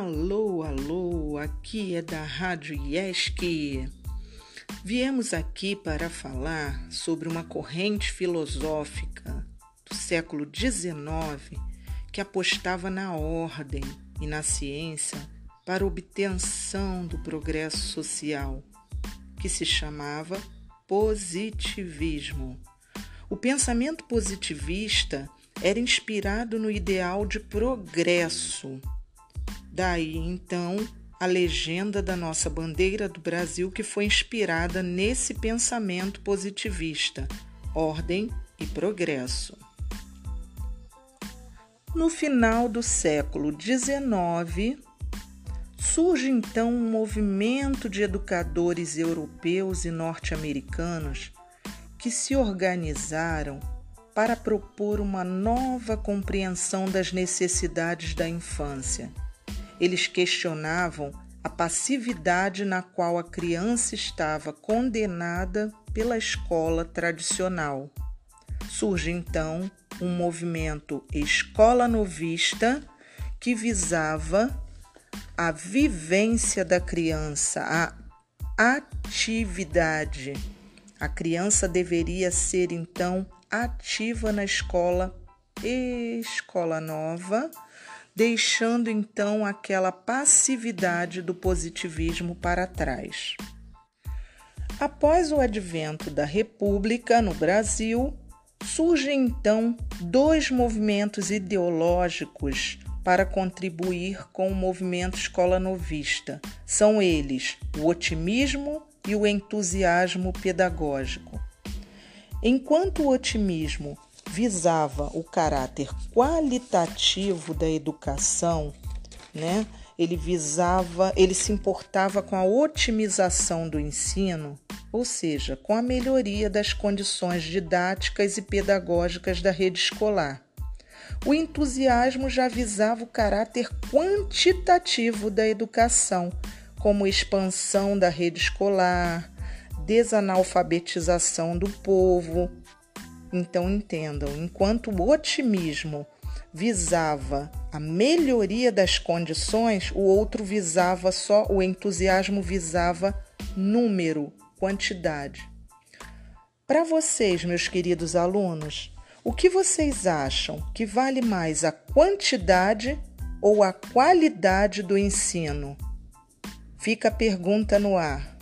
Alô, alô, aqui é da Rádio IESC. Viemos aqui para falar sobre uma corrente filosófica do século XIX que apostava na ordem e na ciência para obtenção do progresso social, que se chamava positivismo. O pensamento positivista era inspirado no ideal de progresso. Daí então a legenda da nossa bandeira do Brasil, que foi inspirada nesse pensamento positivista, ordem e progresso. No final do século XIX, surge então um movimento de educadores europeus e norte-americanos que se organizaram para propor uma nova compreensão das necessidades da infância. Eles questionavam a passividade na qual a criança estava condenada pela escola tradicional. Surge então um movimento escola novista que visava a vivência da criança, a atividade. A criança deveria ser então ativa na escola escola nova, deixando então aquela passividade do positivismo para trás. Após o advento da República no Brasil, surgem então dois movimentos ideológicos para contribuir com o movimento escola novista. São eles o otimismo e o entusiasmo pedagógico. Enquanto o otimismo visava o caráter qualitativo da educação, né? Ele visava, ele se importava com a otimização do ensino, ou seja, com a melhoria das condições didáticas e pedagógicas da rede escolar. O entusiasmo já visava o caráter quantitativo da educação, como expansão da rede escolar, desanalfabetização do povo. Então entendam, enquanto o otimismo visava a melhoria das condições, o outro visava só o entusiasmo visava número, quantidade. Para vocês, meus queridos alunos, o que vocês acham que vale mais a quantidade ou a qualidade do ensino? Fica a pergunta no ar.